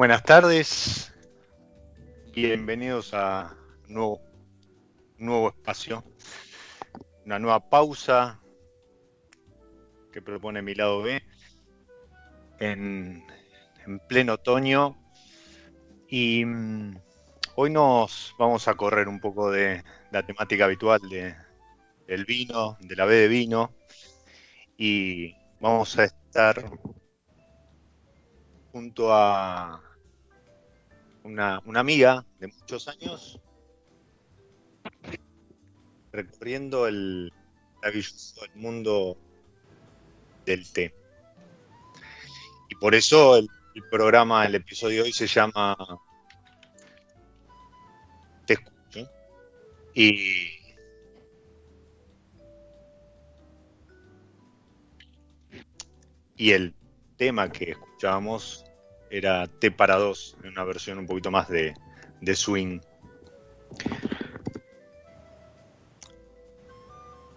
Buenas tardes, bienvenidos a nuevo, nuevo espacio, una nueva pausa que propone mi lado B. En, en pleno otoño. Y mm, hoy nos vamos a correr un poco de la temática habitual de, del vino, de la B de vino. Y vamos a estar junto a una, una amiga de muchos años recorriendo el maravilloso el mundo del té. Y por eso el, programa, el episodio de hoy se llama Te escucho. Y y el tema que escuchábamos era T para dos, en una versión un poquito más de, de swing.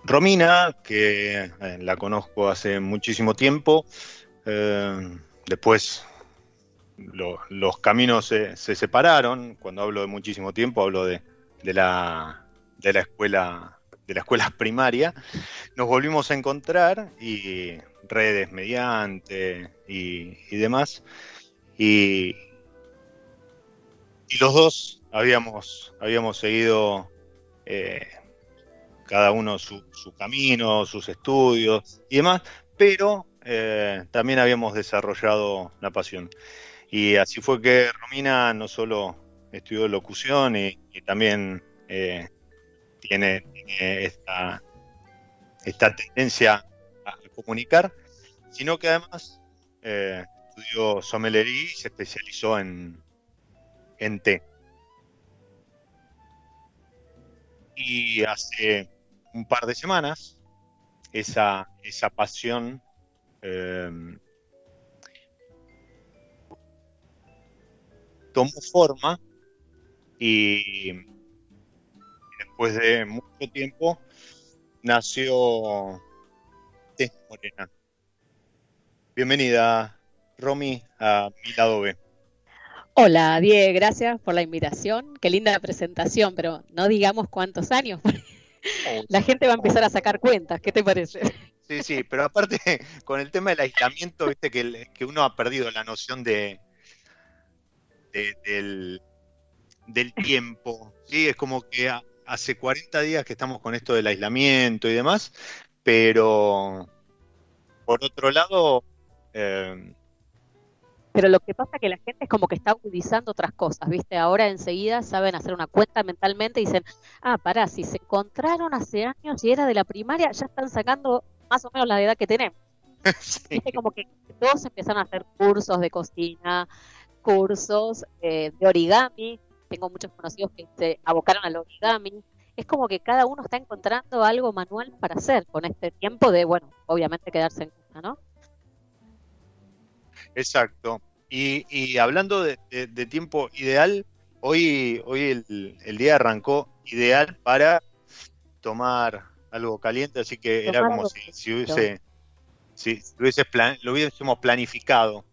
Romina, que eh, la conozco hace muchísimo tiempo, eh, después lo- los caminos se, se separaron. Cuando hablo de muchísimo tiempo, hablo de, de la, de la escuela de primaria. Nos volvimos a encontrar y redes mediante y, y demás. Y, los dos habíamos, habíamos seguido eh, cada uno su, camino, sus estudios y demás, pero eh, también habíamos desarrollado la pasión. Y así fue que Romina no solo estudió locución y, y también eh, tiene, tiene esta, esta tendencia a comunicar, sino que además eh, estudió sommelería y se especializó en, en té. Y hace un par de semanas esa, esa pasión eh, tomó forma y después de mucho tiempo nació Tess Morena. Bienvenida, Romy, a mi lado B. Hola, Diego, gracias por la invitación. Qué linda presentación, pero no digamos cuántos años. La gente va a empezar a sacar cuentas. ¿Qué te parece? Sí, sí, pero aparte con el tema del aislamiento, viste que, el- que uno ha perdido la noción de, de- del, del tiempo. Sí, es como que ha- hace 40 días que estamos con esto del aislamiento y demás, pero por otro lado, eh, Pero lo que pasa es que la gente es como que está agudizando otras cosas, ¿viste? Ahora enseguida saben hacer una cuenta mentalmente y dicen, ah, pará, si se encontraron hace años y era de la primaria, ya están sacando más o menos la edad que tenemos. sí, Viste, como que todos empezaron a hacer cursos de cocina, cursos eh, de origami. Tengo muchos conocidos que se abocaron al origami. Es como que cada uno está encontrando algo manual para hacer con este tiempo de, bueno, obviamente quedarse en casa, ¿no? Exacto. Y, y hablando de, de- de tiempo ideal, hoy, hoy el, el día arrancó ideal para tomar algo caliente, así que era como si, si hubiese, si, si hubiese plan- lo hubiésemos planificado.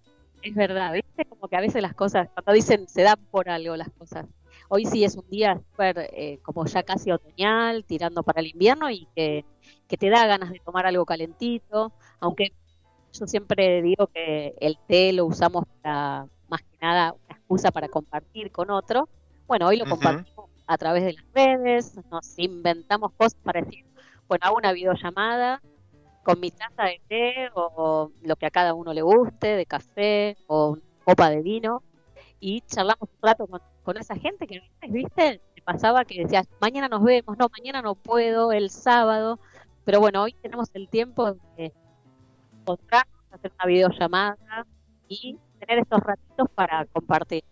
Es verdad, ¿viste? Como que a veces las cosas, cuando dicen se dan por algo las cosas. Hoy sí es un día súper, eh, como ya casi otoñal, tirando para el invierno y que, que te da ganas de tomar algo calentito, aunque yo siempre digo que el té lo usamos para, más que nada, una excusa para compartir con otro. Bueno, hoy lo compartimos a través de las redes, nos inventamos cosas para decir, bueno, hago una videollamada con mi taza de té o lo que a cada uno le guste, de café o una copa de vino, y charlamos un rato con, con esa gente que viste, te pasaba que decías, mañana nos vemos, no, mañana no puedo, el sábado, pero bueno, hoy tenemos el tiempo de hacer una videollamada y tener estos ratitos para compartir.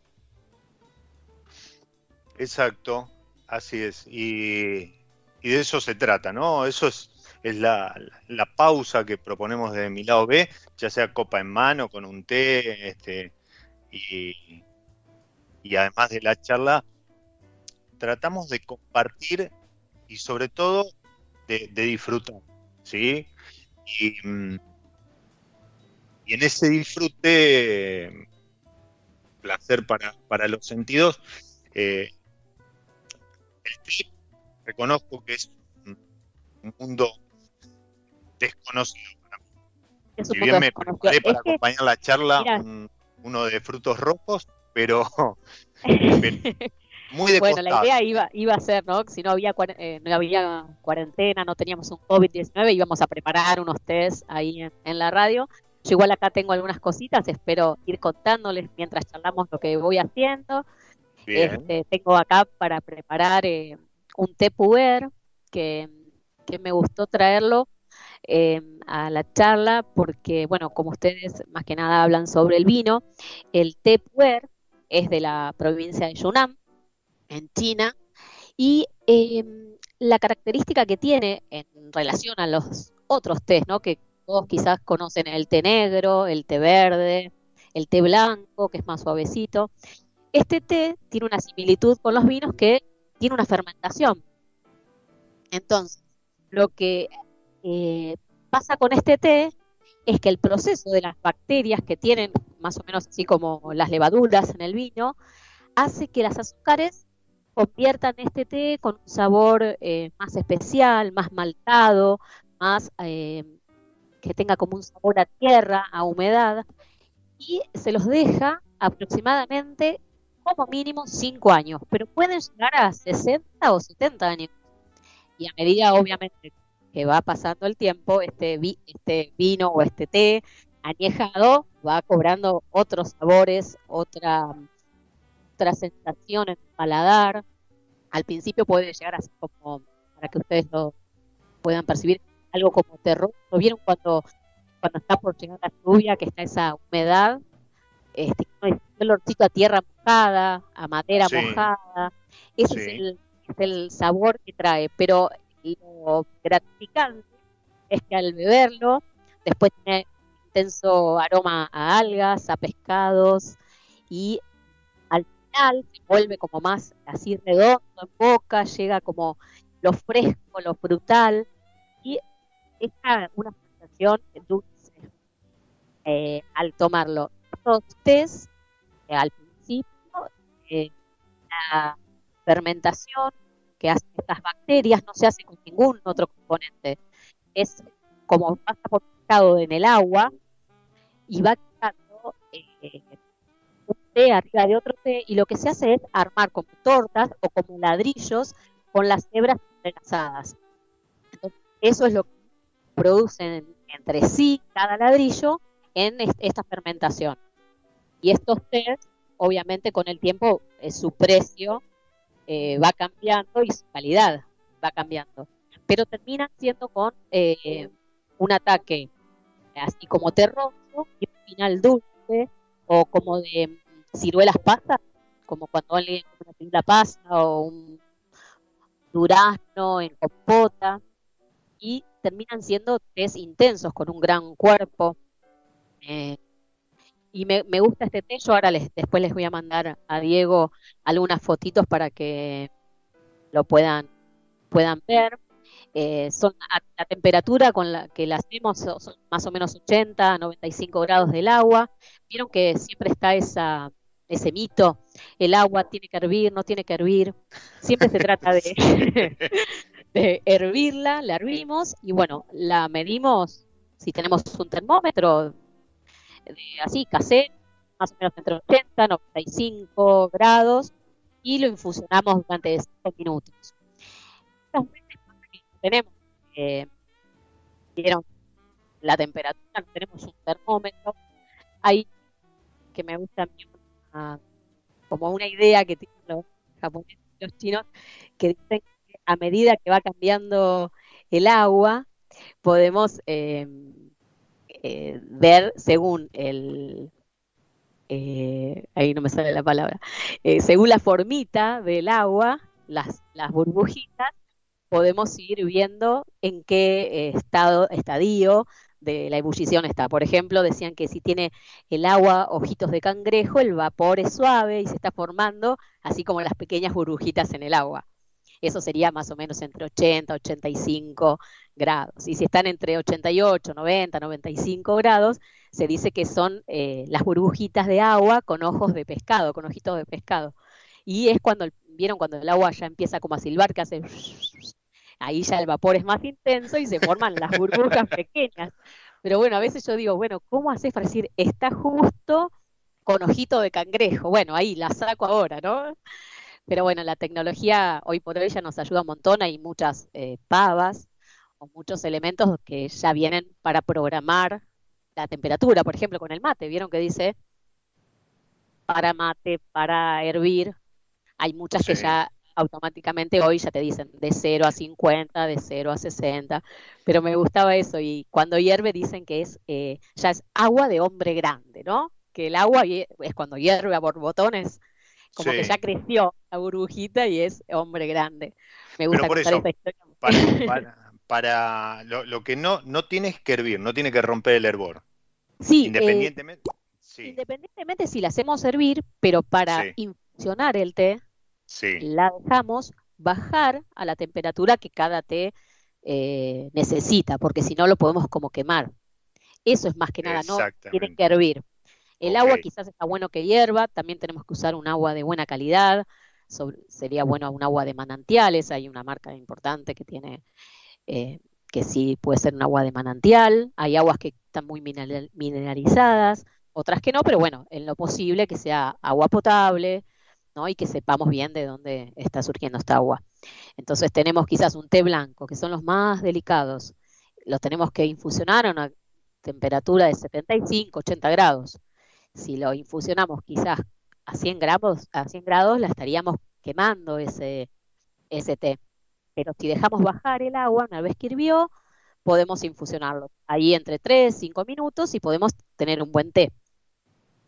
Exacto, así es. Y, de eso se trata, ¿no? Eso es, es la, la pausa que proponemos de mi lado B, ya sea copa en mano, con un té, este, y, y además de la charla, tratamos de compartir y sobre todo de, de disfrutar, ¿sí? Y, mm, y en ese disfrute, eh, placer para, para los sentidos, eh, el té, reconozco que es un, un mundo desconocido para mí. Es Si bien me preparé para Es que, acompañar la charla, un- uno de frutos rojos, pero, muy de Bueno, la idea iba, iba a ser, ¿no? Si no había, eh, no había cuarentena, no teníamos un COVID-19, íbamos a preparar unos test ahí en, en la radio. Yo igual acá tengo algunas cositas, espero ir contándoles mientras charlamos lo que voy haciendo. Este, tengo acá para preparar eh, un té puer que, que me gustó traerlo eh, a la charla porque, bueno, como ustedes más que nada hablan sobre el vino, el té puer es de la provincia de Yunnan, en China, y eh, la característica que tiene en relación a los otros tés, ¿no? Que todos quizás conocen el té negro, el té verde, el té blanco, que es más suavecito. Este té tiene una similitud con los vinos que tiene una fermentación. Entonces, lo que eh, pasa con este té es que el proceso de las bacterias que tienen, más o menos así como las levaduras en el vino, hace que las azúcares conviertan este té con un sabor eh, más especial, más maltado, más eh, que tenga como un sabor a tierra, a humedad, y se los deja aproximadamente como mínimo 5 años, pero pueden llegar a 60 o 70 años. y a medida, obviamente, que va pasando el tiempo, este, vi- este vino o este té añejado va cobrando otros sabores, otra, otra sensación en el paladar. Al principio puede llegar así como, para que ustedes lo puedan percibir, algo como terror. ¿Vieron cuando, cuando está por llegar la lluvia, que está esa humedad? Este, el olorcito a tierra mojada, a madera Sí. mojada. Ese es el, es el sabor que trae, pero lo gratificante es que al beberlo, después tiene intenso aroma a algas, a pescados y al final se vuelve como más así redondo en boca, llega como lo fresco, lo frutal y es una sensación dulce eh, al tomarlo. Estos tés, eh, al principio, eh, la fermentación que hacen estas bacterias no se hace con ningún otro componente. Es como pasa por un estado en el agua y va quedando eh, un té arriba de otro té y lo que se hace es armar como tortas o como ladrillos con las hebras entrelazadas. Entonces, eso es lo que producen entre sí cada ladrillo en est- esta fermentación. Y estos tés, obviamente con el tiempo, eh, su precio eh, va cambiando y su calidad va cambiando. Pero terminan siendo con eh, un ataque así como terroso y un final dulce o como de mm, ciruelas pasas, como cuando alguien come una ciruela pasa o un durazno en compota y terminan siendo tés intensos con un gran cuerpo. Eh, y me, me gusta este té, yo ahora les, después les voy a mandar a Diego algunas fotitos para que lo puedan, puedan ver. Eh, son a la temperatura con la que la hacemos son más o menos 80 95 grados del agua. Vieron que siempre está esa, ese mito, el agua tiene que hervir, no tiene que hervir. Siempre se trata de, de hervirla, la hervimos y bueno, la medimos si tenemos un termómetro de así, casero, más o menos entre 80 y 95 grados y lo infusionamos durante 5 minutos. Tenemos, eh, la temperatura, tenemos un termómetro. Hay que me gusta a mí como una idea que tienen los japoneses y los chinos, que dicen a medida que va cambiando el agua, podemos eh, eh, ver según el, eh, ahí no me sale la palabra, eh, según la formita del agua, las, las burbujitas, podemos ir viendo en qué eh, estado, estadio de la ebullición está. Por ejemplo, decían que si tiene el agua ojitos de cangrejo, el vapor es suave y se está formando así como las pequeñas burbujitas en el agua. Eso sería más o menos entre 80 y 85 grados. Y si están entre 88, 90, 95 grados, se dice que son eh, las burbujitas de agua con ojos de pescado, con ojitos de pescado. Y es cuando, el- vieron cuando el agua ya empieza como a silbar, que hace... Ahí ya el vapor es más intenso y se forman las burbujas pequeñas. Pero bueno, a veces yo digo, bueno, ¿cómo haces para decir, está justo con ojito de cangrejo? Bueno, ahí la saco ahora, ¿no? Pero bueno, la tecnología hoy por hoy ya nos ayuda un montón. Hay muchas eh, pavas o muchos elementos que ya vienen para programar la temperatura. Por ejemplo, con el mate, ¿vieron que dice para mate, para hervir? Hay muchas que ya automáticamente hoy ya te dicen de 0 a 50, de 0 a 60, pero me gustaba eso y cuando hierve dicen que es eh, ya es agua de hombre grande, ¿no? Que el agua es cuando hierve a borbotones, como que ya creció la burbujita y es hombre grande. Me Pero gusta por contar eso, esa historia. Para, para, para lo, lo que no, no tienes que hervir, no tiene que romper el hervor. Sí, eh, Independientemente. sí, independientemente si la hacemos servir, pero para Sí. infusionar el té, la dejamos bajar a la temperatura que cada té eh, necesita, porque si no lo podemos como quemar. Eso es más que nada, no tiene que hervir. El agua quizás está bueno que hierva, también tenemos que usar un agua de buena calidad, sobre- sería bueno un agua de manantiales, hay una marca importante que tiene, eh, que sí puede ser un agua de manantial, hay aguas que están muy mineral- mineralizadas, otras que no, pero bueno, en lo posible que sea agua potable, ¿no? Y que sepamos bien de dónde está surgiendo esta agua. Entonces tenemos quizás un té blanco, que son los más delicados. Los tenemos que infusionar a una temperatura de 75, 80 grados. Si lo infusionamos quizás a 100 grados, a 100 grados, la estaríamos quemando ese, ese té. Pero si dejamos bajar el agua, una vez que hirvió, podemos infusionarlo. Ahí entre 3, 5 minutos y podemos tener un buen té.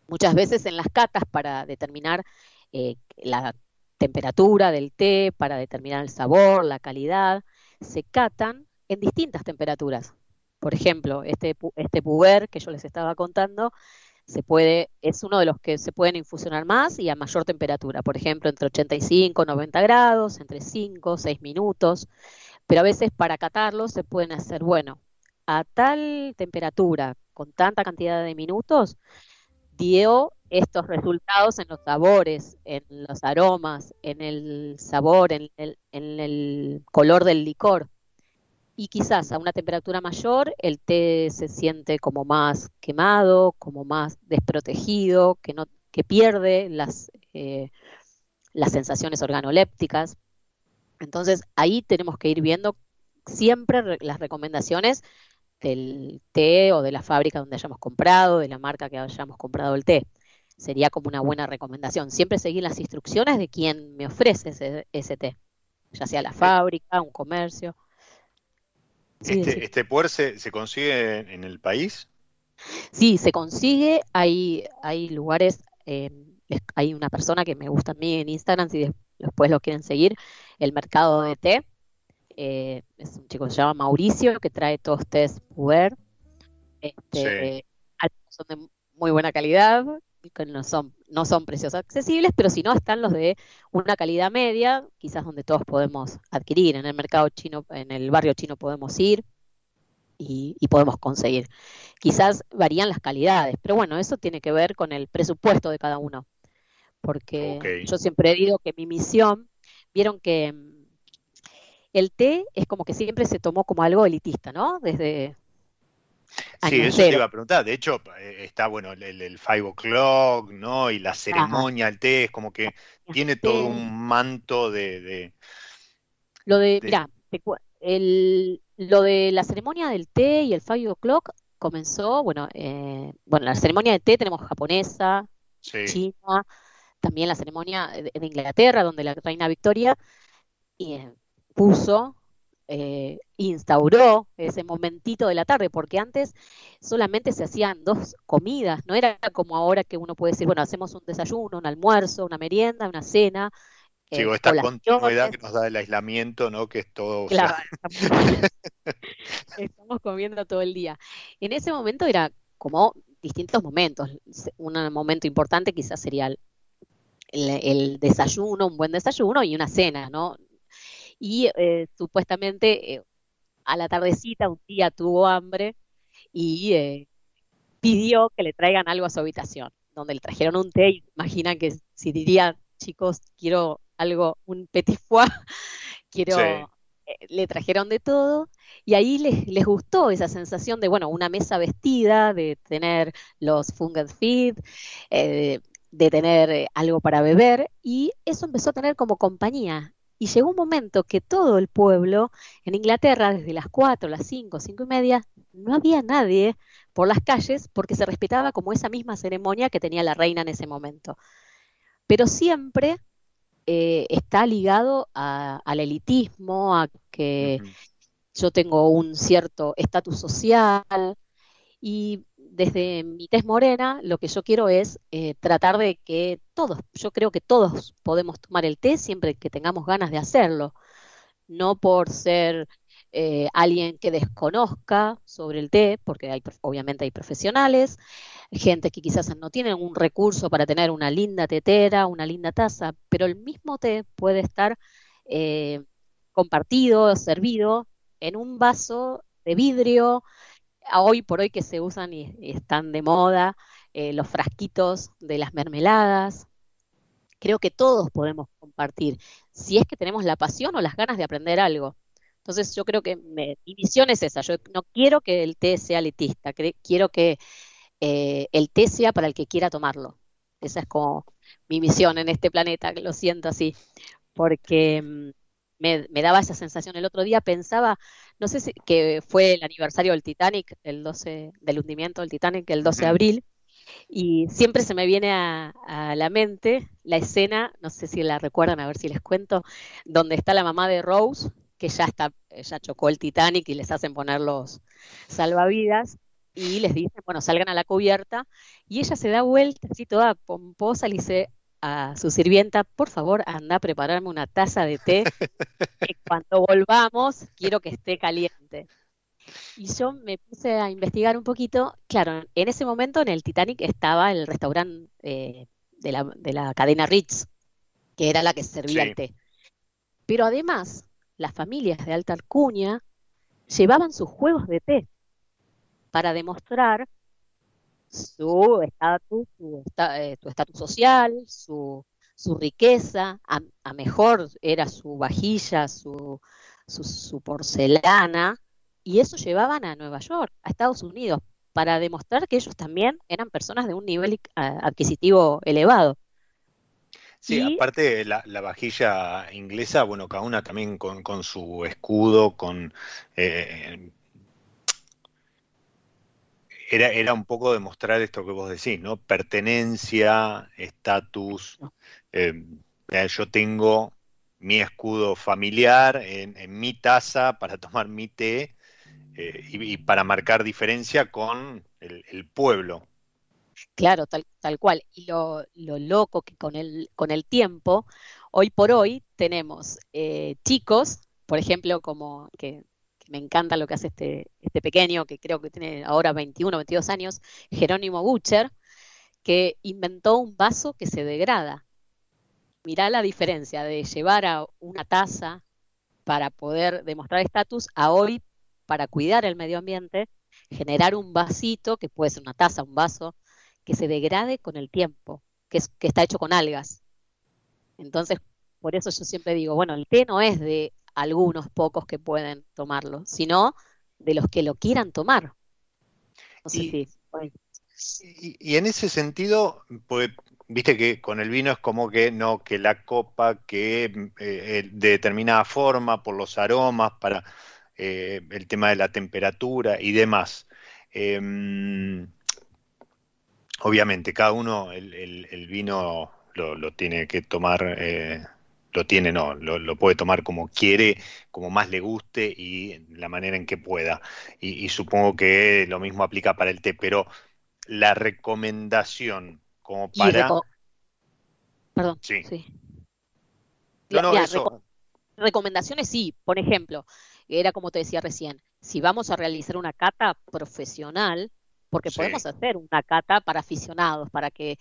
Muchas veces en las catas para determinar eh, la temperatura del té, para determinar el sabor, la calidad, se catan en distintas temperaturas. Por ejemplo, este, este puber que yo les estaba contando, se puede, es uno de los que se pueden infusionar más y a mayor temperatura, por ejemplo, entre 85 y 90 grados, entre 5, 6 minutos, pero a veces para catarlos se pueden hacer, bueno, a tal temperatura, con tanta cantidad de minutos, dio estos resultados en los sabores, en los aromas, en el sabor, en el, en el color del licor. Y quizás a una temperatura mayor el té se siente como más quemado, como más desprotegido, que, no, que pierde las, eh, las sensaciones organolépticas. Entonces ahí tenemos que ir viendo siempre las recomendaciones del té o de la fábrica donde hayamos comprado, de la marca que hayamos comprado el té. Sería como una buena recomendación. Siempre seguir las instrucciones de quien me ofrece ese, ese té, ya sea la fábrica, un comercio. Sí, este, sí. este puer se, se, consigue en el país? Sí, se consigue. Hay, hay lugares, eh, hay una persona que me gusta a mí en Instagram, si después lo quieren seguir, el mercado de té eh, es un chico que se llama Mauricio, que trae todos test puber. Este, sí. Son de muy buena calidad, que no son, no son precios accesibles, pero si no están los de una calidad media, quizás donde todos podemos adquirir. En el mercado chino, en el barrio chino podemos ir y, y podemos conseguir. Quizás varían las calidades, pero bueno, eso tiene que ver con el presupuesto de cada uno. Porque okay. yo siempre digo que mi misión, vieron que el té es como que siempre se tomó como algo elitista, ¿no? Desde... Sí, eso cero. te iba a preguntar. De hecho, eh, está bueno el, el five o'clock, ¿no? Y la ceremonia, Ajá. el té, es como que tiene todo un manto de. de lo de, de... mira, el, lo de la ceremonia del té y el five o'clock comenzó, bueno, eh, bueno, la ceremonia de té tenemos japonesa, sí. china, también la ceremonia de, de, Inglaterra, donde la reina Victoria y, eh, puso, eh, instauró ese momentito de la tarde, porque antes solamente se hacían dos comidas, no era como ahora que uno puede decir, bueno, hacemos un desayuno, un almuerzo, una merienda, una cena. Eh, esta continuidad que nos da el aislamiento, ¿no? Que es todo. Claro, o sea... estamos comiendo todo el día. En ese momento era como distintos momentos. Un momento importante quizás sería el, el desayuno, un buen desayuno y una cena, ¿no? Y eh, supuestamente eh, a la tardecita un día tuvo hambre y eh, pidió que le traigan algo a su habitación, donde le trajeron un té y imaginan que si diría, chicos, quiero algo, un petit foie, quiero... Sí. Eh, le trajeron de todo y ahí les, les, gustó esa sensación de, bueno, una mesa vestida, de tener los fungal feed, eh, de tener algo para beber y eso empezó a tener como compañía y llegó un momento que todo el pueblo en Inglaterra, desde las 4, las 5, 5 y media, no había nadie por las calles porque se respetaba como esa misma ceremonia que tenía la reina en ese momento. Pero siempre eh, está ligado a, al elitismo, a que uh -huh. yo tengo un cierto estatus social y desde mi tez morena, lo que yo quiero es eh, tratar de que todos, yo creo que todos podemos tomar el té siempre que tengamos ganas de hacerlo, no por ser eh, alguien que desconozca sobre el té, porque obviamente hay profesionales, gente que quizás no tienen un recurso para tener una linda tetera, una linda taza, pero el mismo té puede estar eh, compartido, servido en un vaso de vidrio, hoy por hoy que se usan y, están de moda, eh, los frasquitos de las mermeladas. Creo que todos podemos compartir, si es que tenemos la pasión o las ganas de aprender algo. Entonces yo creo que mi misión es esa, yo no quiero que el té sea elitista, quiero que eh, el té sea para el que quiera tomarlo. Esa es como mi misión en este planeta, lo siento así, porque mm, me, me daba esa sensación. El otro día pensaba, no sé si que fue el aniversario del Titanic, el 12, del hundimiento del Titanic, el 12 de abril, y siempre se me viene a, a la mente la escena, no sé si la recuerdan, a ver si les cuento, donde está la mamá de Rose, que ya está, ya chocó el Titanic y les hacen poner los salvavidas, y les dicen, bueno, salgan a la cubierta, y ella se da vuelta así toda pomposa, le dice a su sirvienta, por favor, anda a prepararme una taza de té, que cuando volvamos quiero que esté caliente. Y yo me puse a investigar un poquito. Claro, en ese momento en el Titanic estaba el restaurante eh, de la, de la cadena Ritz, que era la que servía Sí. el té. Pero además, las familias de alta alcurnia llevaban sus juegos de té para demostrar su estatus, su esta- eh, su estatus social, su, su riqueza, a, a mejor era su vajilla, su, su, su porcelana, y eso llevaban a Nueva York, a Estados Unidos, para demostrar que ellos también eran personas de un nivel ah, adquisitivo elevado. Sí, Y aparte la, la vajilla inglesa, bueno, cada una también con, con su escudo, con eh, era, era un poco demostrar esto que vos decís, ¿no? Pertenencia, estatus. eh, eh, yo tengo mi escudo familiar en, en mi taza para tomar mi té eh, y, y para marcar diferencia con el, el pueblo. Claro, tal, tal cual. Y lo, lo loco que con el, con el tiempo, hoy por hoy tenemos eh, chicos, por ejemplo, como que me encanta lo que hace este, este pequeño, que creo que tiene ahora 21, 22 años, Jerónimo Butcher, que inventó un vaso que se degrada. Mirá la diferencia de llevar a una taza para poder demostrar estatus a hoy para cuidar el medio ambiente, generar un vasito, que puede ser una taza, un vaso, que se degrade con el tiempo, que, que está hecho con algas. Entonces, por eso yo siempre digo, bueno, el té no es de algunos pocos que pueden tomarlo, sino de los que lo quieran tomar. No sé Y- si. ay, Y, y en ese sentido, pues, viste que con el vino es como que no, que la copa, que eh, eh, de determinada forma, por los aromas, para eh, el tema de la temperatura y demás. Em, obviamente, cada uno el, el- el vino lo, lo tiene que tomar, eh, lo tiene, no, lo, lo puede tomar como quiere, como más le guste y la manera en que pueda. Y, y supongo que lo mismo aplica para el té, pero la recomendación como para... reco- Perdón, Sí. sí. No, no, Ya, eso. reco- recomendaciones sí, por ejemplo, era como te decía recién, si vamos a realizar una cata profesional, porque Sí. podemos hacer una cata para aficionados, para que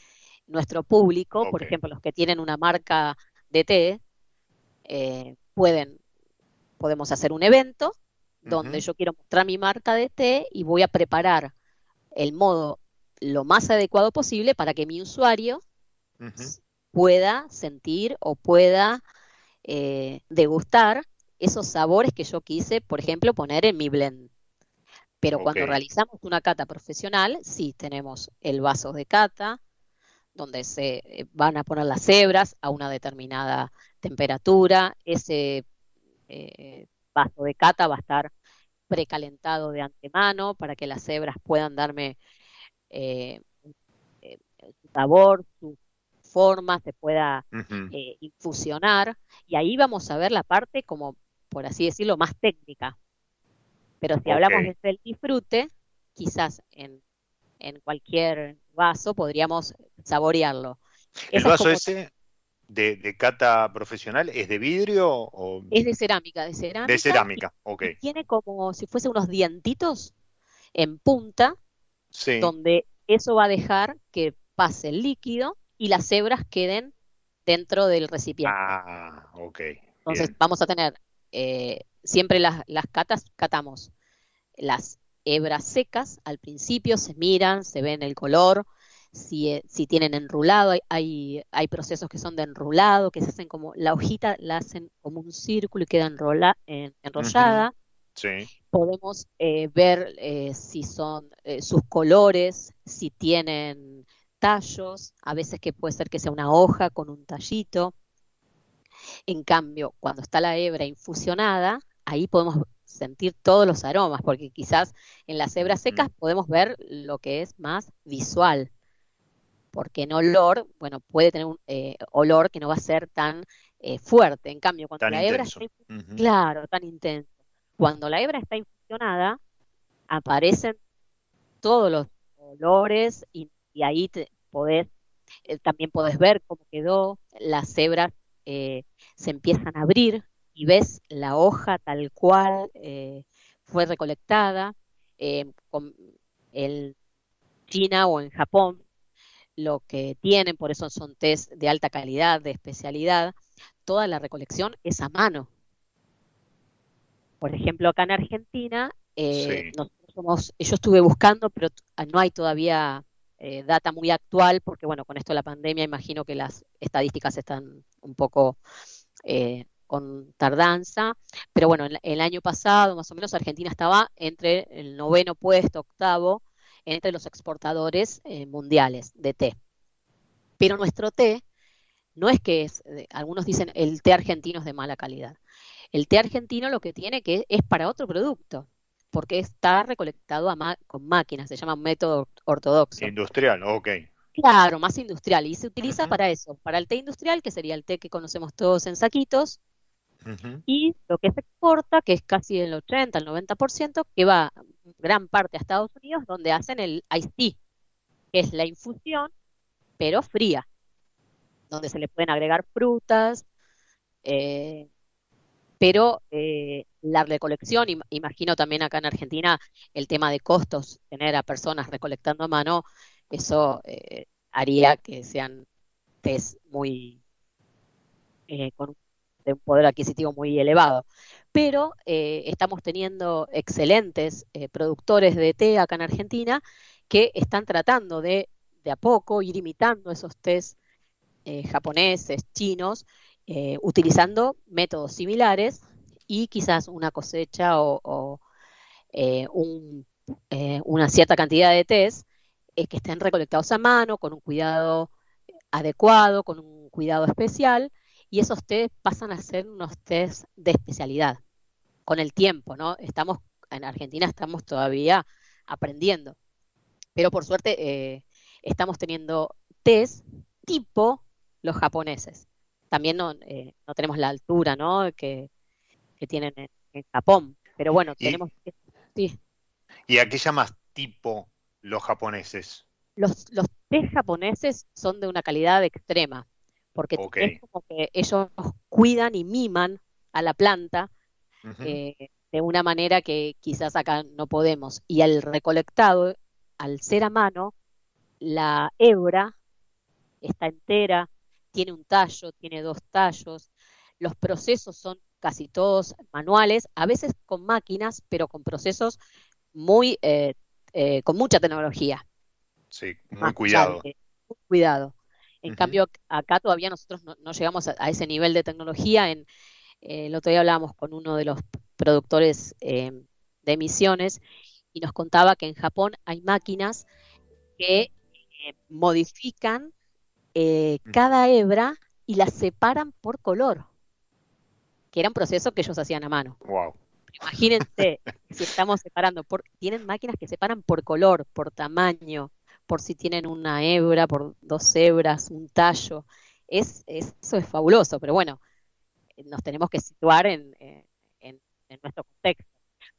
nuestro público, por ejemplo, los que tienen una marca de té, eh, pueden, podemos hacer un evento donde yo quiero mostrar mi marca de té y voy a preparar el modo lo más adecuado posible para que mi usuario pueda sentir o pueda eh, degustar esos sabores que yo quise, por ejemplo, poner en mi blend. Pero cuando realizamos una cata profesional, sí tenemos el vaso de cata, donde se eh, van a poner las hebras a una determinada temperatura. Ese eh, vaso de cata va a estar precalentado de antemano para que las hebras puedan darme eh, eh, su sabor, su forma, se pueda eh, infusionar, y ahí vamos a ver la parte como, por así decirlo, más técnica. Pero si hablamos desde el disfrute, quizás en, en cualquier vaso podríamos ¿El saborearlo. Es vaso como- ese de, de cata profesional es de vidrio o es de cerámica, de cerámica. de cerámica? Ok, y tiene como si fuese unos dientitos en punta, sí. donde eso va a dejar que pase el líquido y las hebras queden dentro del recipiente. Ah, ok. Entonces vamos a tener eh, siempre las, las catas, catamos las hebras secas al principio, se miran, se ven el color, si, eh, si tienen enrulado, hay, hay, hay procesos que son de enrulado, que se hacen como, la hojita la hacen como un círculo y queda enrola, en- enrollada. Sí. Podemos eh, ver eh, si son eh, sus colores, si tienen tallos, a veces que puede ser que sea una hoja con un tallito. En cambio, cuando está la hebra infusionada, ahí podemos sentir todos los aromas, porque quizás en las hebras secas Mm. podemos ver lo que es más visual, porque en olor, bueno, puede tener un eh, olor que no va a ser tan eh, fuerte. En cambio, cuando Tan la hebra está Ujú. Claro, tan intenso. Cuando la hebra está infusionada, aparecen todos los olores y, y ahí te podés, eh, también podés ver cómo quedó, las hebras eh, se empiezan a abrir y ves la hoja tal cual eh, fue recolectada. eh, con el China o en Japón, lo que tienen, por eso son test de alta calidad, de especialidad, toda la recolección es a mano. Por ejemplo, acá en Argentina, eh, Sí. nosotros somos, yo estuve buscando, pero no hay todavía eh, data muy actual, porque bueno, con esto de la pandemia imagino que las estadísticas están un poco eh, con tardanza, pero bueno, el, el año pasado más o menos Argentina estaba entre el noveno puesto, octavo, entre los exportadores eh, mundiales de té. Pero nuestro té no es que es, eh, algunos dicen el té argentino es de mala calidad. El té argentino lo que tiene que es para otro producto, porque está recolectado a ma- con máquinas, se llama método ortodoxo. Industrial, ok. Claro, más industrial. Y se utiliza para eso, para el té industrial, que sería el té que conocemos todos en saquitos, Y lo que se exporta, que es casi el 80, el 90%, que va gran parte a Estados Unidos, donde hacen el iced que es la infusión, pero fría, donde se le pueden agregar frutas, eh, pero eh, la recolección, im- imagino también acá en Argentina, el tema de costos, tener a personas recolectando a mano, eso eh, haría que sean test muy, eh, con un poder adquisitivo muy elevado. Pero eh, estamos teniendo excelentes eh, productores de té acá en Argentina que están tratando de, de a poco ir imitando esos tés eh, japoneses, chinos, eh, utilizando métodos similares y quizás una cosecha o, o, un, una cierta cantidad de tés que estén recolectados a mano, con un cuidado adecuado, con un cuidado especial, y esos tés pasan a ser unos tés de especialidad con el tiempo, ¿no? Estamos, en Argentina estamos todavía aprendiendo, pero por suerte eh, estamos teniendo tés tipo los japoneses. También no, eh, no tenemos la altura, ¿no? Que, que tienen en, en Japón, pero bueno, Y- tenemos... Sí. ¿Y a qué llamas tipo los japoneses? Los, los tés japoneses son de una calidad extrema, porque es como que ellos cuidan y miman a la planta eh, de una manera que quizás acá no podemos. Y al recolectado, al ser a mano, la hebra está entera, tiene un tallo, tiene dos tallos. Los procesos son casi todos manuales, a veces con máquinas, pero con procesos muy, eh, eh, con mucha tecnología. Sí, muy más cuidado. muy cuidado. En cambio, acá todavía nosotros no, no llegamos a, a ese nivel de tecnología. En, eh, el otro día hablábamos con uno de los productores eh, de emisiones y nos contaba que en Japón hay máquinas que eh, modifican eh, cada hebra y las separan por color, que era un proceso que ellos hacían a mano. Wow. Imagínense si estamos separando, por, tienen máquinas que separan por color, por tamaño, por si tienen una hebra, por dos hebras, un tallo. Es, es- eso es fabuloso, pero bueno, eh, nos tenemos que situar en, eh, en- nuestro contexto.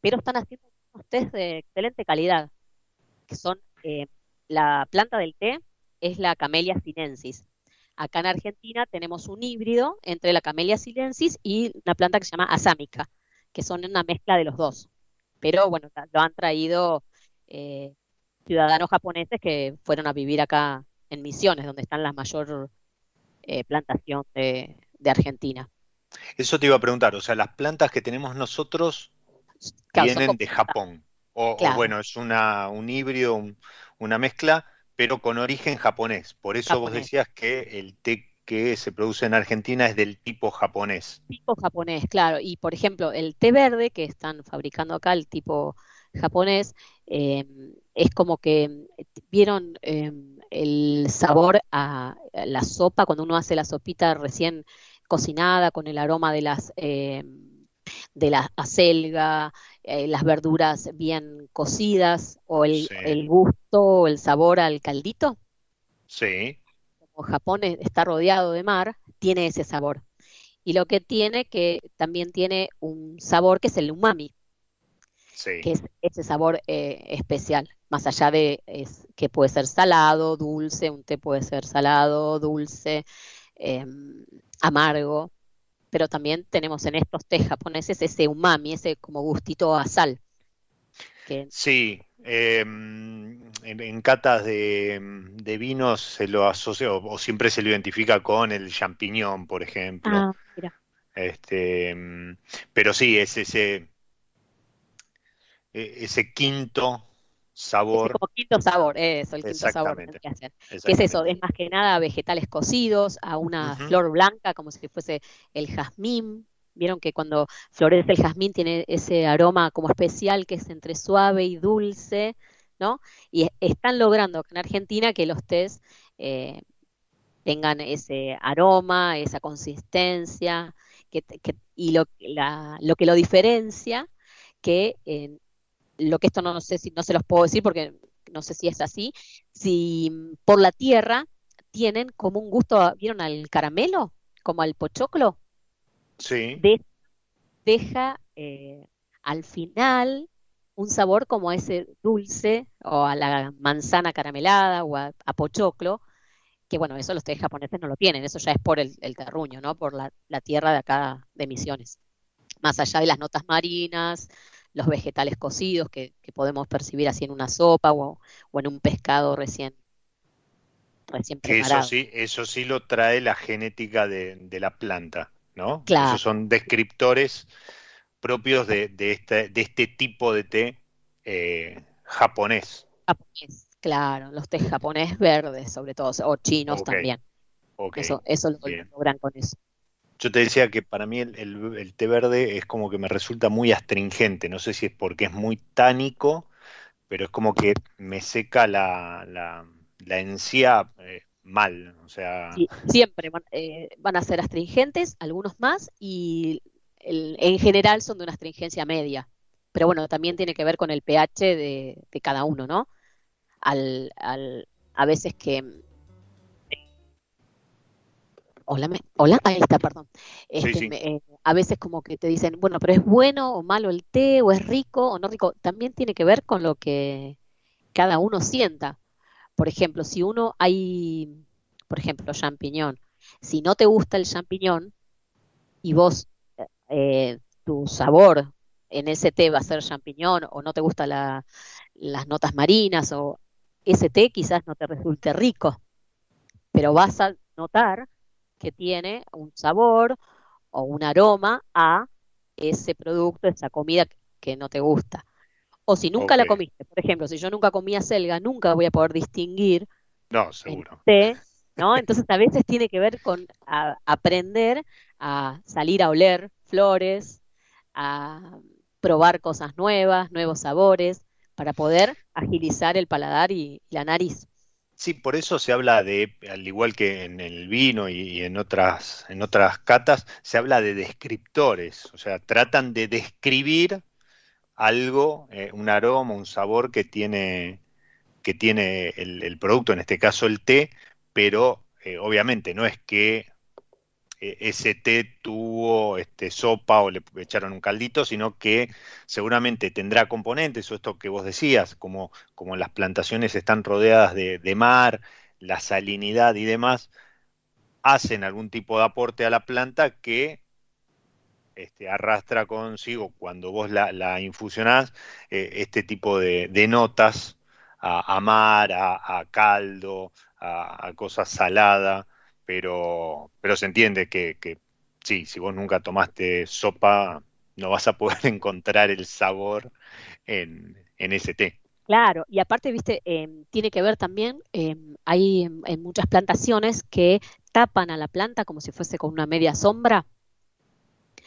Pero están haciendo unos test de excelente calidad, que son eh, la planta del té es la Camellia sinensis. Acá en Argentina tenemos un híbrido entre la Camellia sinensis y una planta que se llama asámica que son una mezcla de los dos. Pero bueno, lo han traído ciudadanos japoneses que fueron a vivir acá en Misiones, donde están la mayor eh, plantación de, de Argentina. Eso te iba a preguntar, o sea, las plantas que tenemos nosotros Claro, vienen de Japón. O, bueno, es una, un híbrido, un- una mezcla, pero con origen japonés. Por eso vos decías que el té que se produce en Argentina es del tipo japonés. tipo japonés, claro. Y por ejemplo, el té verde que están fabricando acá, el tipo japonés, eh, es como que eh, vieron eh, el sabor a la sopa, cuando uno hace la sopita recién cocinada con el aroma de las eh, de la acelga, eh, las verduras bien cocidas o el, Sí. el gusto o el sabor al caldito. Sí, Como Japón es- está rodeado de mar, tiene ese sabor. Y lo que tiene que también tiene un sabor que es el umami, sí. que es ese sabor eh, especial, más allá de es, que puede ser salado, dulce, un té puede ser salado, dulce, em, amargo, pero también tenemos en estos tés japoneses ese umami, ese como gustito a sal, que Sí, eh, en, en catas de, de vinos se lo asocia o, o siempre se lo identifica con el champiñón, por ejemplo. ah, mira, Este, pero sí, es ese, ese quinto sabor. como quinto sabor, eso, el quinto sabor que ser. ¿Qué es eso? Es más que nada vegetales cocidos a una flor blanca, como si fuese el jazmín. Vieron que cuando florece el jazmín tiene ese aroma como especial que es entre suave y dulce, ¿no? Y están logrando en Argentina que los tés eh, tengan ese aroma, esa consistencia, que, que- y lo, la- lo que lo diferencia, que eh, lo que esto no, sé si no se los puedo decir porque no sé si es así, si por la tierra tienen como un gusto, ¿vieron al caramelo? Como al pochoclo, Sí, de- deja eh, al final un sabor como a ese dulce o a la manzana caramelada o a, a pochoclo, que bueno, eso los japoneses no lo tienen, eso ya es por el, el terruño, ¿no? Por la, la tierra de acá de Misiones. Más allá de las notas marinas, los vegetales cocidos que, que podemos percibir así en una sopa o, o en un pescado recién, recién que eso preparado. sí, eso sí lo trae la genética de, de la planta, ¿no? Claro. Esos son descriptores propios de, de este, de este tipo de té eh, japonés. Japonés, claro, los tés japonés verdes sobre todo, o chinos también. Eso, eso lo logran con eso. Yo te decía que para mí el, el- té verde es como que me resulta muy astringente. No sé si es porque es muy tánico, pero es como que me seca la, la, la encía eh, mal. O sea, siempre van, eh, van a ser astringentes, algunos más, y el- en general son de una astringencia media. Pero bueno, también tiene que ver con el pH de, de cada uno, ¿no? Al, al, a veces que... Hola, me- hola, ahí está, perdón. Este, sí. me- eh, a veces como que te dicen, bueno, pero es bueno o malo el té, o es rico o no rico. También tiene que ver con lo que cada uno sienta. Por ejemplo, si uno hay, por ejemplo, champiñón, si no te gusta el champiñón y vos, eh, tu sabor en ese té va a ser champiñón o no te gustan la- las notas marinas o ese té quizás no te resulte rico, pero vas a notar que tiene un sabor o un aroma a ese producto, esa comida que no te gusta. O si nunca la comiste, por ejemplo, si yo nunca comía selga, nunca voy a poder distinguir no, seguro. té, ¿no? Entonces a veces tiene que ver con a- aprender a salir a oler flores, a probar cosas nuevas, nuevos sabores, para poder agilizar el paladar y, y la nariz. Sí, por eso se habla de, al igual que en el vino y, en otras, en otras catas, se habla de descriptores. O sea, tratan de describir algo, eh, un aroma, un sabor que tiene, que tiene el, producto, en este caso el té, pero eh, obviamente no es que ese té tuvo este, sopa o le echaron un caldito, sino que seguramente tendrá componentes, o esto que vos decías, como, como las plantaciones están rodeadas de, mar, la salinidad y demás, hacen algún tipo de aporte a la planta que este, arrastra consigo cuando vos la, la infusionás eh, este tipo de, notas a, mar, a, caldo, a, a cosa salada, pero, pero se entiende que, sí, si vos nunca tomaste sopa, no vas a poder encontrar el sabor en, en ese té. Claro, y aparte, viste, em, tiene que ver también, em, hay en, en muchas plantaciones que tapan a la planta como si fuese con una media sombra,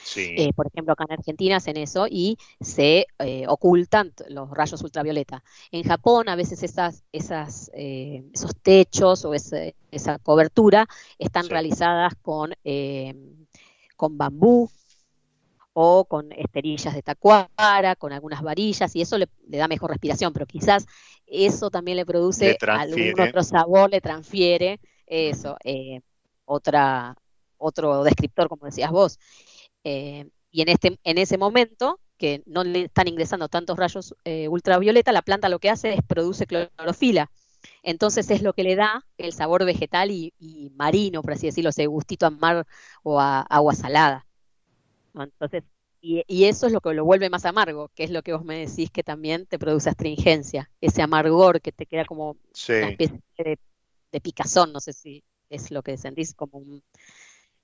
Sí. Eh, por ejemplo, acá en Argentina hacen eso y se eh, ocultan los rayos ultravioleta. En Japón a veces esas, esas, eh, esos techos o ese- esa cobertura están Sí. realizadas con, eh, con bambú o con esterillas de tacuara, con algunas varillas, y eso le, le da mejor respiración, pero quizás eso también le produce Le algún otro sabor, le transfiere eso, eh, otra, otro descriptor, como decías vos. Eh, y en, este, en ese momento, que no le están ingresando tantos rayos eh, ultravioleta, la planta lo que hace es produce clorofila. Entonces es lo que le da el sabor vegetal y, y marino, por así decirlo, ese gustito a mar o a agua salada. Entonces, y, y eso es lo que lo vuelve más amargo, que es lo que vos me decís que también te produce astringencia, ese amargor que te queda como una especie de, de picazón, no sé si es lo que sentís, como, un-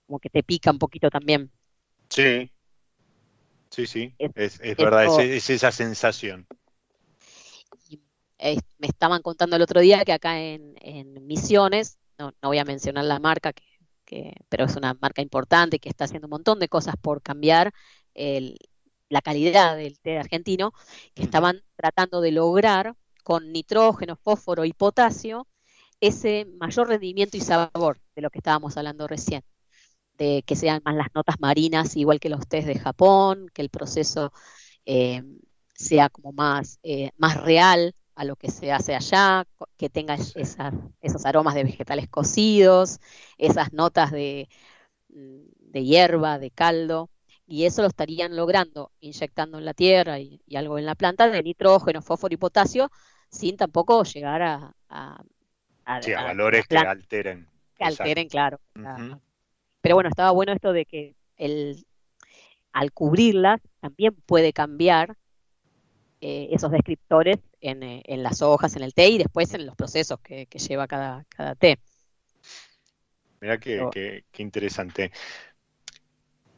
como que te pica un poquito también. Sí. Sí, sí. Es- verdad, es, es esa sensación. Y, eh, me estaban contando el otro día que acá en, en Misiones, no, no voy a mencionar la marca, que, que- pero es una marca importante que está haciendo un montón de cosas por cambiar el- la calidad del té argentino, que estaban tratando de lograr con nitrógeno, fósforo y potasio ese mayor rendimiento y sabor de lo que estábamos hablando recién, de que sean más las notas marinas, igual que los tés de Japón, que el proceso eh, sea como más, eh, más real a lo que se hace allá, que tenga es- esas, esos aromas de vegetales cocidos, esas notas de, mm, de hierba, de caldo, y eso lo estarían logrando inyectando en la tierra y, y algo en la planta de nitrógeno, fósforo y potasio, sin tampoco llegar a, a, a- Sí, a valores que alteren. que Exacto. alteren, claro. la- Ujú. Pero bueno, estaba bueno esto de que el, al cubrirlas también puede cambiar eh, esos descriptores en, eh, en las hojas, en el té y después en los procesos que, que lleva cada, cada té. Mirá qué, qué- qué interesante.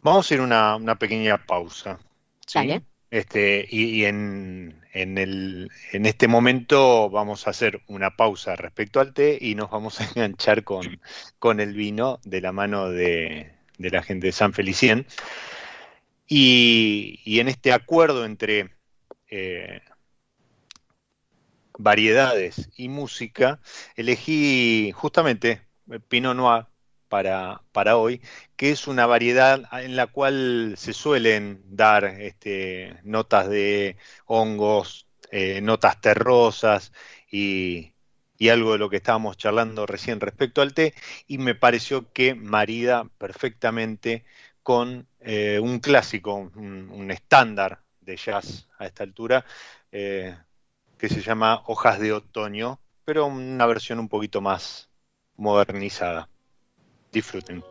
Vamos a ir una, una pequeña pausa. ¿sí? Dale. Este, y, y en, en el, en este momento vamos a hacer una pausa respecto al té y nos vamos a enganchar con, con el vino de la mano de, de la gente de San Felicien. Y, en este acuerdo entre eh, variedades y música, elegí justamente Pinot Noir para, para hoy, que es una variedad en la cual se suelen dar este, notas de hongos, eh, notas terrosas y, y algo de lo que estábamos charlando recién respecto al té, y me pareció que marida perfectamente con eh, un clásico, un, estándar de jazz a esta altura, eh, que se llama Hojas de Otoño, pero una versión un poquito más modernizada. Disfruten.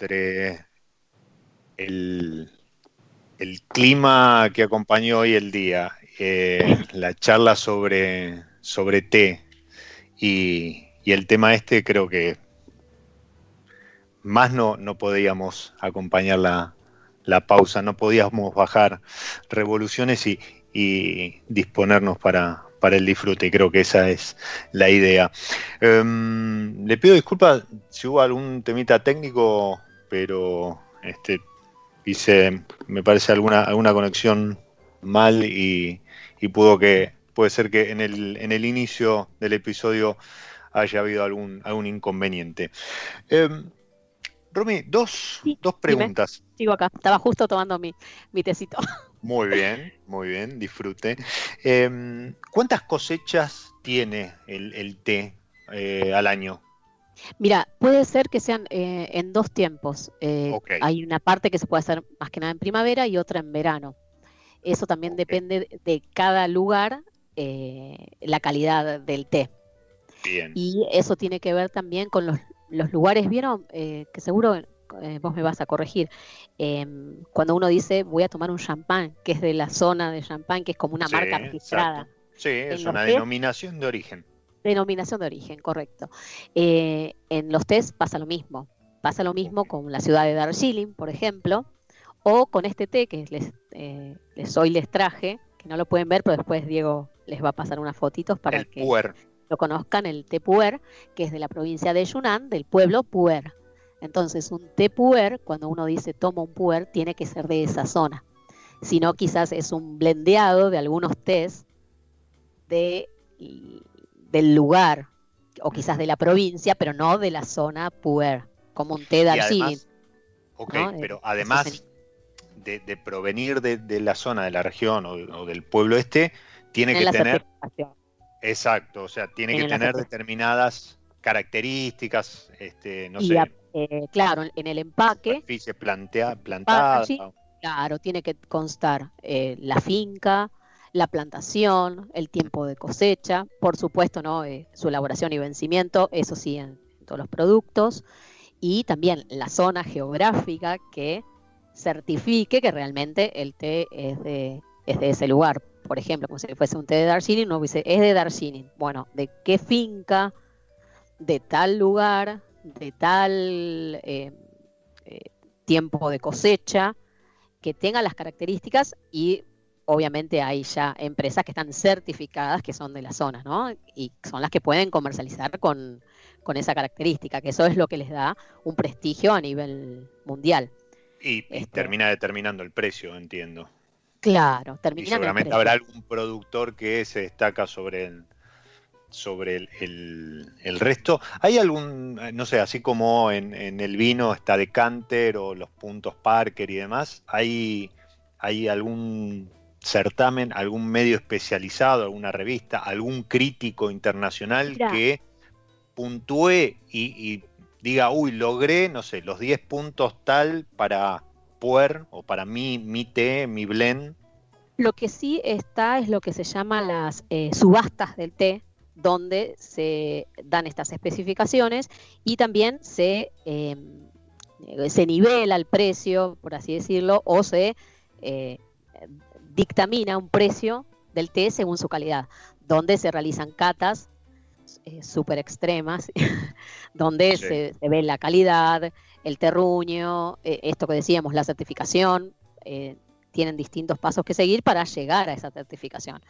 Entre el, clima que acompañó hoy el día, eh, la charla sobre, sobre té y, el tema este, creo que más no, no podíamos acompañar la, la pausa, no podíamos bajar revoluciones y, y disponernos para, para el disfrute. Y creo que esa es la idea. Em, le pido disculpas si hubo algún temita técnico, pero este, hice, me parece, alguna, alguna conexión mal y, y pudo que, puede ser que en el, en el inicio del episodio haya habido algún, algún inconveniente. Em, Romy, dos, Sí, dos dime. preguntas. Sigo acá, estaba justo tomando mi, mi tecito. Muy bien, muy bien, disfrute. Em, ¿Cuántas cosechas tiene el, el té eh, al año? Mira, puede ser que sean eh, en dos tiempos. Eh. Hay una parte que se puede hacer más que nada en primavera y otra en verano. Eso también depende de- cada lugar, eh, la calidad del té. Bien. Y eso tiene que ver también con los, los lugares, ¿vieron? Eh, que seguro eh, vos me vas a corregir. Em, cuando uno dice voy a tomar un champán, que es de la zona de champán, que es como una Sí, marca registrada. exacto. Sí, es una denominación de origen. Denominación de origen, correcto. Eh, en los test pasa lo mismo. Pasa lo mismo con la ciudad de Darjeeling, por ejemplo, o con este té que les, eh, les hoy les traje, que no lo pueden ver, pero después Diego les va a pasar unas fotitos para el que puer. lo conozcan, el té puer, que es de la provincia de Yunnan, del pueblo puer. Entonces, un té puer, cuando uno dice toma un puer, tiene que ser de esa zona. Si no, quizás es un blendeado de algunos tés de, del lugar, o quizás de la provincia, pero no de la zona puer, como un té ok, ¿no? Eh, pero además de, de provenir de, de la zona, de la región o, o del pueblo este, tiene en que tener, exacto, o sea, tiene que En tener determinadas características, este, no y sé, a- eh, claro, en el empaque superficie plantea, plantada. Claro, tiene que constar eh, la finca, la plantación, el tiempo de cosecha, por supuesto, ¿no? Eh, su elaboración y vencimiento, eso sí, en, todos los productos, y también la zona geográfica que certifique que realmente el té es de, es de ese lugar. Por ejemplo, como si fuese un té de Darjeeling, uno dice, es de Darjeeling. Bueno, ¿de qué finca? De tal lugar, de tal eh, eh, tiempo de cosecha, que tenga las características y obviamente hay ya empresas que están certificadas que son de la zona, ¿no? Y son las que pueden comercializar con, con esa característica, que eso es lo que les da un prestigio a nivel mundial. Y, y Este- termina determinando el precio, entiendo. Claro, Y terminan en seguramente precio. habrá algún productor que se destaca sobre el, sobre el, el- el resto. ¿Hay algún, no sé, así como en, en el vino está Decanter o los puntos Parker y demás, ¿hay, hay algún certamen, algún medio especializado, alguna revista, algún crítico internacional que puntúe y, y diga, uy, logré, no sé, los 10 puntos tal para Puer o para mi, mi té, mi blend? Lo que sí está es lo que se llama las eh, subastas del té, donde se dan estas especificaciones y también se, eh, se nivela el precio, por así decirlo, o se eh, dictamina un precio del té según su calidad, donde se realizan catas súper extremas, donde Sí. se, se ve la calidad, el terruño, eh, esto que decíamos, la certificación, eh, tienen distintos pasos que seguir para llegar a esa certificación.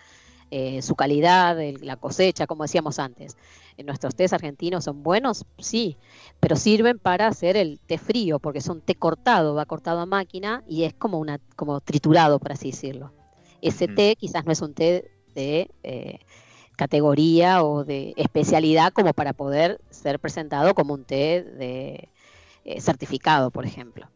Eh, su calidad, el- la cosecha, como decíamos antes. Eh, ¿Nuestros tés argentinos son buenos? Sí, pero sirven para hacer el té frío, porque es un té cortado, va cortado a máquina y es como, una, como triturado, por así decirlo. Ese Ujú. té quizás no es un té de eh, categoría o de especialidad como para poder ser presentado como un té de eh, certificado, por ejemplo.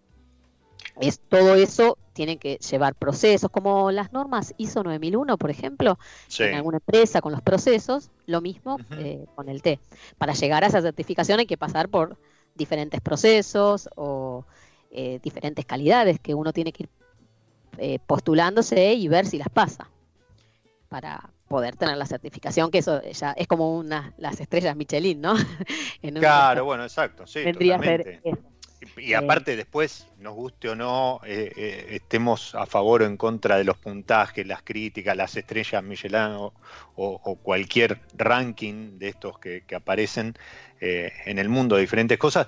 Es, todo eso tiene que llevar procesos, como las normas ISO 9001, por ejemplo, Sí. en alguna empresa con los procesos, lo mismo eh, con el té. Para llegar a esa certificación hay que pasar por diferentes procesos o eh, diferentes calidades que uno tiene que ir eh, postulándose y ver si las pasa para poder tener la certificación, que eso ya es como una, las estrellas Michelin, ¿no? En Claro, bueno, exacto, sí, vendría a ser totalmente. eso. Y, aparte después, nos guste o no, eh, eh, estemos a favor o en contra de los puntajes, las críticas, las estrellas Michelin o, o- o cualquier ranking de estos que, que aparecen eh, en el mundo de diferentes cosas,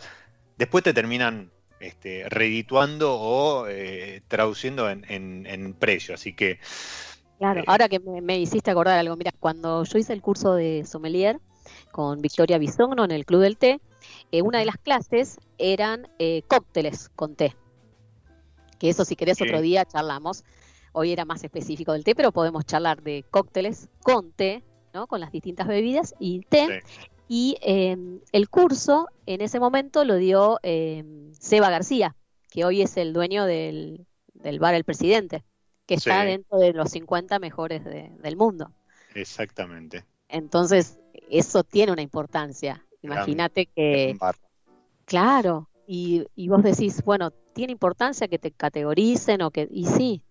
después te terminan este, redituando o eh, traduciendo en, en- en precio. Así que Claro, ahora que me, me hiciste acordar algo, mira, cuando yo hice el curso de sommelier con Victoria Bisogno en el Club del Té, eh, una de las clases eran eh, cócteles con té. Que eso si querés Sí. otro día charlamos. Hoy era más específico del té, pero podemos charlar de cócteles con té, ¿no? Con las distintas bebidas y té. Sí. Y eh, el curso en ese momento lo dio eh, Seba García, que hoy es el dueño del, del bar El Presidente, que está Sí. dentro de los 50 mejores de- del mundo. exactamente. Entonces, eso tiene una importancia. Imagínate que. Claro, y, y vos decís, bueno, tiene importancia que te categoricen o que, y sí,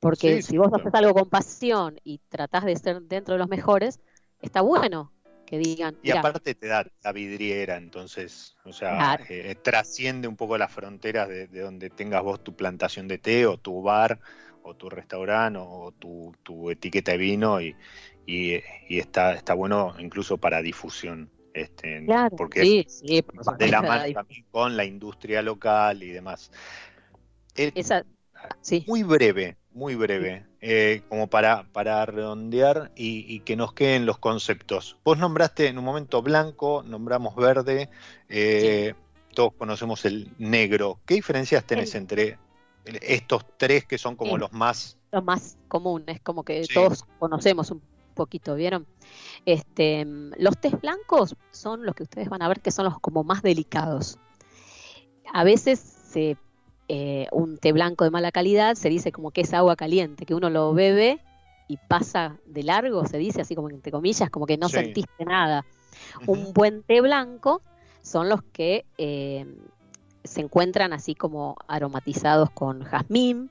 porque Sí, si sí, vos claro. haces algo con pasión y tratás de ser dentro de los mejores, está bueno que digan, Y "Mirá, aparte te da la vidriera, entonces, o sea, Claro. eh, trasciende un poco las fronteras de, de donde tengas vos tu plantación de té o tu bar o tu restaurante o tu, tu etiqueta de vino y, y, y está, está bueno incluso para difusión. Este, claro, porque sí, sí, de la mano también con la industria local y demás. El- esa, sí, muy breve, muy breve, eh, como para, para redondear y, y que nos queden los conceptos. Vos nombraste en un momento blanco, nombramos verde, eh, todos conocemos el negro. ¿Qué diferencias tenés El- entre estos tres que son como los más... lo más común, es como que Sí. todos conocemos un poquito, ¿vieron? Este, los tés blancos son los que ustedes van a ver que son los como más delicados. A veces se, eh, un té blanco de mala calidad se dice como que es agua caliente, que uno lo bebe y pasa de largo, se dice así como entre comillas, como que no Sí. sentiste nada. Un buen té blanco son los que eh, se encuentran así como aromatizados con jazmín,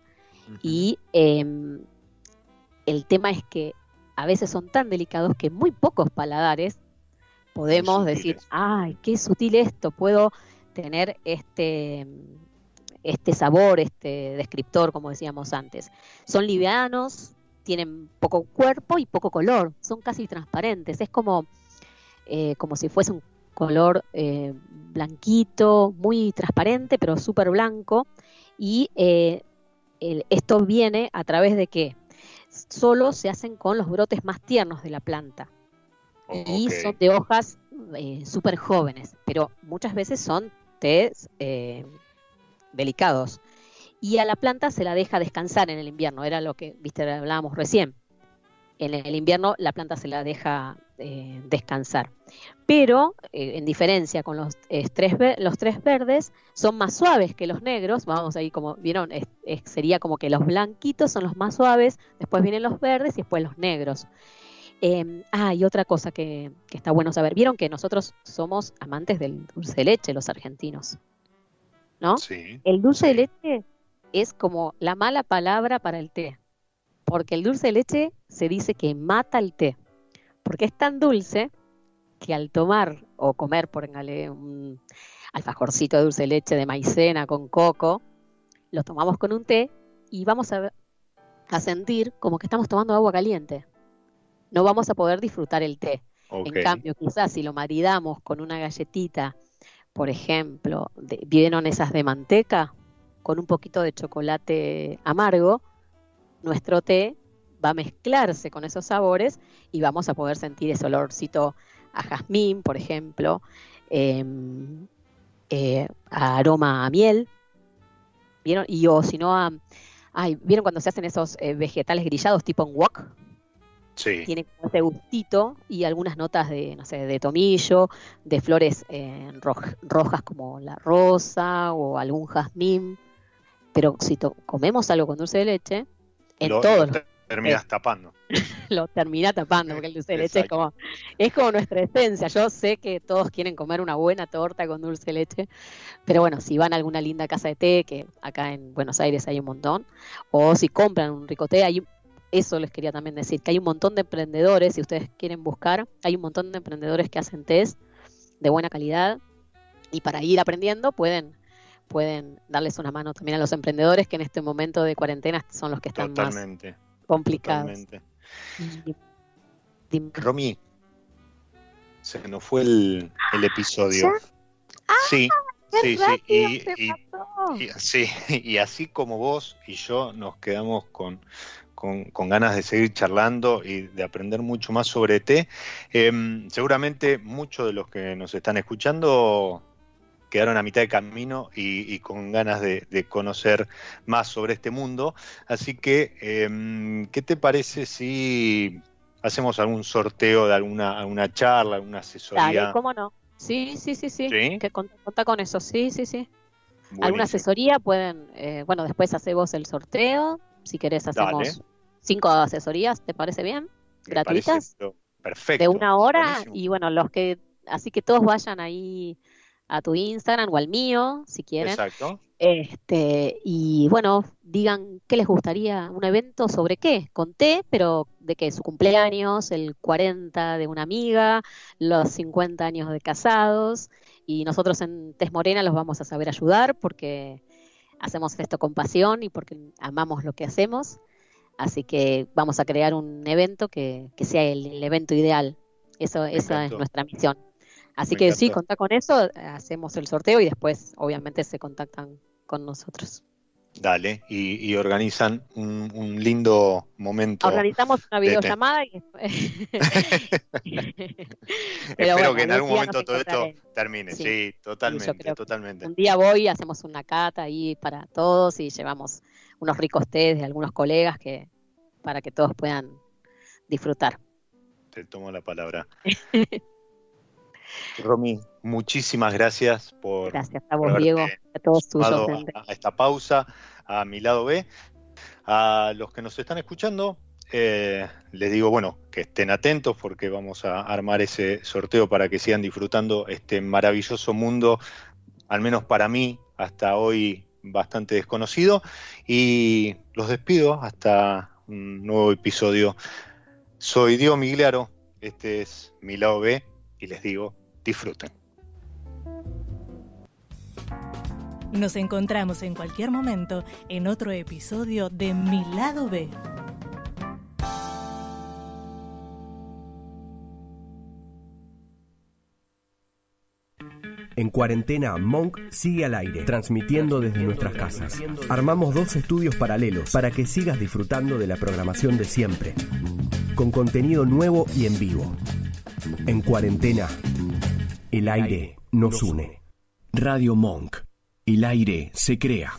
y em, el tema es que a veces son tan delicados que muy pocos paladares podemos decir, ay, qué sutil esto, puedo tener este, este sabor, este descriptor, como decíamos antes. Son livianos, tienen poco cuerpo y poco color, son casi transparentes, es como, eh, como si fuese un color eh, blanquito, muy transparente, pero súper blanco, y eh, el- esto viene a través de que solo se hacen con los brotes más tiernos de la planta y son de hojas eh, súper jóvenes, pero muchas veces son tés eh, delicados. Y a la planta se la deja descansar en el invierno, era lo que viste hablábamos recién. En el invierno la planta se la deja eh, descansar. Pero, eh, en diferencia con los, tres, los tres verdes, son más suaves que los negros. Vamos ahí, como vieron, es- es- sería como que los blanquitos son los más suaves, después vienen los verdes y después los negros. Eh, ah, y otra cosa que, que está bueno saber. Vieron que nosotros somos amantes del dulce de leche, los argentinos. ¿No? Sí. El dulce de leche es como la mala palabra para el té, porque el dulce de leche se dice que mata el té, porque es tan dulce que al tomar o comer, póngale un alfajorcito de dulce de leche de maicena con coco, lo tomamos con un té y vamos a, a sentir como que estamos tomando agua caliente. No vamos a poder disfrutar el té. En cambio, quizás si lo maridamos con una galletita, por ejemplo, de- ¿vieron esas de manteca? Con un poquito de chocolate amargo, nuestro té va a mezclarse con esos sabores y vamos a poder sentir ese olorcito a jazmín, por ejemplo, em, eh, a aroma a miel, ¿vieron? Y o si no a... Ay, ¿vieron cuando se hacen esos eh, vegetales grillados tipo en wok? Sí. tiene ese gustito y algunas notas de, no sé, de tomillo, de flores eh, roj- rojas como la rosa o algún jazmín. Pero si comemos algo con dulce de leche, en Lo- todos lo los- te- terminas tapando. lo termina tapando, porque el dulce de leche es como, es como nuestra esencia. Yo sé que todos quieren comer una buena torta con dulce de leche, pero bueno, si van a alguna linda casa de té, que acá en Buenos Aires hay un montón, o si compran un rico té, hay, eso les quería también decir, que hay un montón de emprendedores, si ustedes quieren buscar, hay un montón de emprendedores que hacen tés de buena calidad y para ir aprendiendo pueden pueden darles una mano también a los emprendedores que en este momento de cuarentena son los que están más Totalmente. Complicados. Y-. Romy, se nos fue el, el episodio. Sí, ¡Qué sí, sí. Y, sí, y así como vos y yo nos quedamos con, con, con ganas de seguir charlando y de aprender mucho más sobre té, em, seguramente muchos de los que nos están escuchando quedaron a mitad de camino y, y con ganas de, de conocer más sobre este mundo. Así que, em, ¿qué te parece si hacemos algún sorteo de alguna, alguna charla, alguna asesoría? Dale, ¿cómo no? Sí, sí, sí, sí. ¿Sí? Que con- contá con eso, sí, sí, sí. Alguna asesoría pueden, eh, bueno, después hace vos el sorteo. Si querés hacemos Dale. cinco asesorías, ¿te parece bien? Me gratuitas. Perfecto. De una hora buenísimo. y bueno, los que, así que todos vayan ahí a tu Instagram o al mío, si quieren. Exacto. Este, y bueno, digan qué les gustaría, un evento sobre qué, con té, pero de qué, su cumpleaños, el 40 de una amiga, los 50 años de casados, y nosotros en Tez Morena los vamos a saber ayudar porque hacemos esto con pasión y porque amamos lo que hacemos, así que vamos a crear un evento que, que sea el, el evento ideal, eso, esa es nuestra misión. Así Me que sí, contá con eso, hacemos el sorteo y después obviamente se contactan con nosotros. Dale. Y, y organizan un, un lindo momento. Organizamos una videollamada y Espero bueno, que en algún momento todo esto termine. Sí. Sí, totalmente, totalmente. un día voy, hacemos una cata ahí para todos y llevamos unos ricos tés de algunos colegas que para que todos puedan disfrutar. Te tomo la palabra. Romy, muchísimas gracias por, Gracias a por vos, Diego, a todos a, a esta pausa, a mi lado B. A los que nos están escuchando, eh, les digo, bueno, que estén atentos porque vamos a armar ese sorteo para que sigan disfrutando este maravilloso mundo, al menos para mí, hasta hoy bastante desconocido. Y los despido hasta un nuevo episodio. Soy Diego Migliaro, este es mi lado B y les digo, disfruten. Nos encontramos en cualquier momento en otro episodio de Mi lado B. En cuarentena, Monk sigue al aire, transmitiendo desde nuestras casas. Armamos dos estudios paralelos para que sigas disfrutando de la programación de siempre, con contenido nuevo y en vivo. En cuarentena, el aire nos une. Radio Monk. El aire se crea.